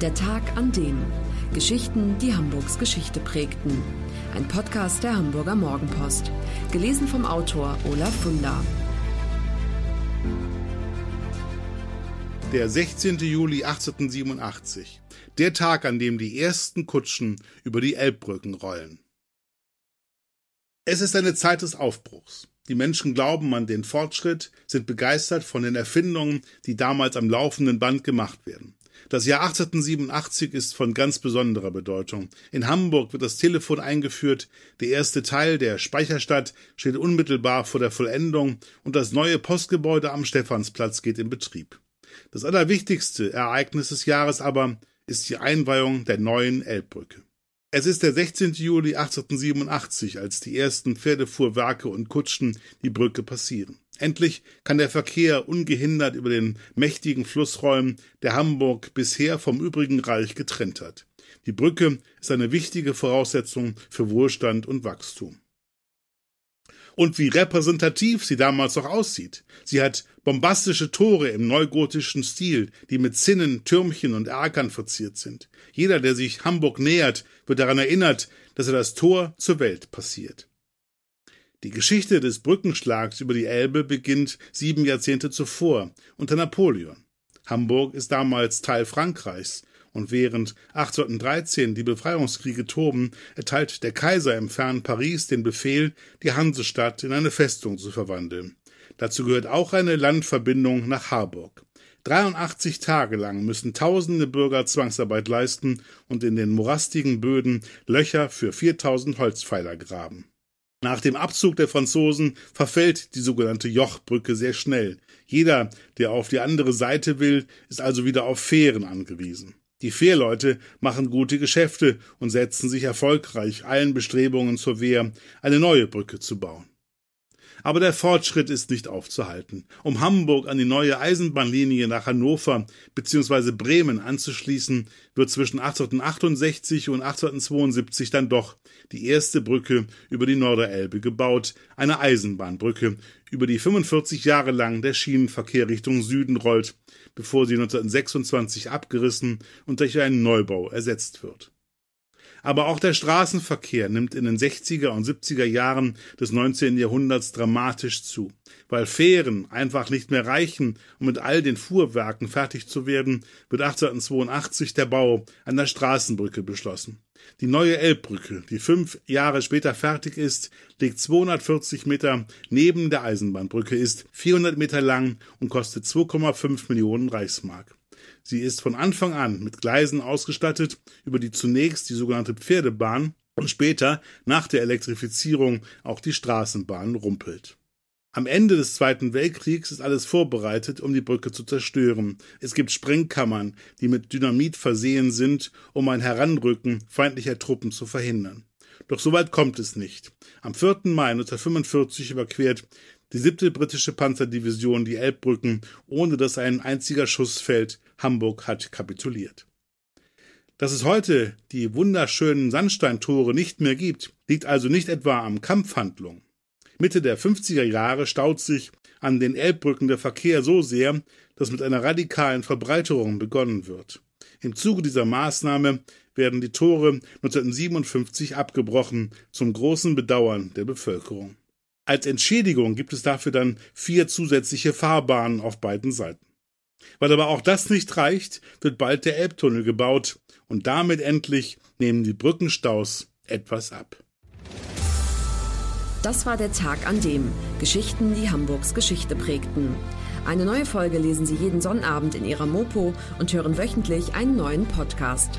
Der Tag an dem. Geschichten, die Hamburgs Geschichte prägten. Ein Podcast der Hamburger Morgenpost. Gelesen vom Autor Olaf Funder. Der 16. Juli 1887. Der Tag, an dem die ersten Kutschen über die Elbbrücken rollen. Es ist eine Zeit des Aufbruchs. Die Menschen glauben an den Fortschritt, sind begeistert von den Erfindungen, die damals am laufenden Band gemacht werden. Das Jahr 1887 ist von ganz besonderer Bedeutung. In Hamburg wird das Telefon eingeführt, der erste Teil der Speicherstadt steht unmittelbar vor der Vollendung und das neue Postgebäude am Stephansplatz geht in Betrieb. Das allerwichtigste Ereignis des Jahres aber ist die Einweihung der neuen Elbbrücke. Es ist der 16. Juli 1887, als die ersten Pferdefuhrwerke und Kutschen die Brücke passieren. Endlich kann der Verkehr ungehindert über den mächtigen Fluss rollen, der Hamburg bisher vom übrigen Reich getrennt hat. Die Brücke ist eine wichtige Voraussetzung für Wohlstand und Wachstum und wie repräsentativ sie damals noch aussieht. Sie hat bombastische Tore im neugotischen Stil, die mit Zinnen, Türmchen und Erkern verziert sind. Jeder, der sich Hamburg nähert, wird daran erinnert, dass er das Tor zur Welt passiert. Die Geschichte des Brückenschlags über die Elbe beginnt sieben Jahrzehnte zuvor, unter Napoleon. Hamburg ist damals Teil Frankreichs und während 1813 die Befreiungskriege toben, erteilt der Kaiser im fernen Paris den Befehl, die Hansestadt in eine Festung zu verwandeln. Dazu gehört auch eine Landverbindung nach Harburg. 83 Tage lang müssen tausende Bürger Zwangsarbeit leisten und in den morastigen Böden Löcher für 4000 Holzpfeiler graben. Nach dem Abzug der Franzosen verfällt die sogenannte Jochbrücke sehr schnell. Jeder, der auf die andere Seite will, ist also wieder auf Fähren angewiesen. Die Fährleute machen gute Geschäfte und setzen sich erfolgreich allen Bestrebungen zur Wehr, eine neue Brücke zu bauen. Aber der Fortschritt ist nicht aufzuhalten. Um Hamburg an die neue Eisenbahnlinie nach Hannover bzw. Bremen anzuschließen, wird zwischen 1868 und 1872 dann doch die erste Brücke über die Norderelbe gebaut, eine Eisenbahnbrücke, über die 45 Jahre lang der Schienenverkehr Richtung Süden rollt, bevor sie 1926 abgerissen und durch einen Neubau ersetzt wird. Aber auch der Straßenverkehr nimmt in den 60er und 70er Jahren des 19. Jahrhunderts dramatisch zu. Weil Fähren einfach nicht mehr reichen, um mit all den Fuhrwerken fertig zu werden, wird 1882 der Bau einer Straßenbrücke beschlossen. Die neue Elbbrücke, die fünf Jahre später fertig ist, liegt 240 Meter neben der Eisenbahnbrücke, ist 400 Meter lang und kostet 2,5 Millionen Reichsmark. Sie ist von Anfang an mit Gleisen ausgestattet, über die zunächst die sogenannte Pferdebahn und später nach der Elektrifizierung auch die Straßenbahn rumpelt. Am Ende des Zweiten Weltkriegs ist alles vorbereitet, um die Brücke zu zerstören. Es gibt Sprengkammern, die mit Dynamit versehen sind, um ein Heranrücken feindlicher Truppen zu verhindern. Doch so weit kommt es nicht. Am 4. Mai 1945 überquert die siebte britische Panzerdivision die Elbbrücken, ohne dass ein einziger Schuss fällt. Hamburg hat kapituliert. Dass es heute die wunderschönen Sandsteintore nicht mehr gibt, liegt also nicht etwa am Kampfhandlungen. Mitte der 50er Jahre staut sich an den Elbbrücken der Verkehr so sehr, dass mit einer radikalen Verbreiterung begonnen wird. Im Zuge dieser Maßnahme werden die Tore 1957 abgebrochen, zum großen Bedauern der Bevölkerung. Als Entschädigung gibt es dafür dann vier zusätzliche Fahrbahnen auf beiden Seiten. Weil aber auch das nicht reicht, wird bald der Elbtunnel gebaut und damit endlich nehmen die Brückenstaus etwas ab. Das war der Tag an dem Geschichten, die Hamburgs Geschichte prägten. Eine neue Folge lesen Sie jeden Sonnabend in Ihrer Mopo und hören wöchentlich einen neuen Podcast.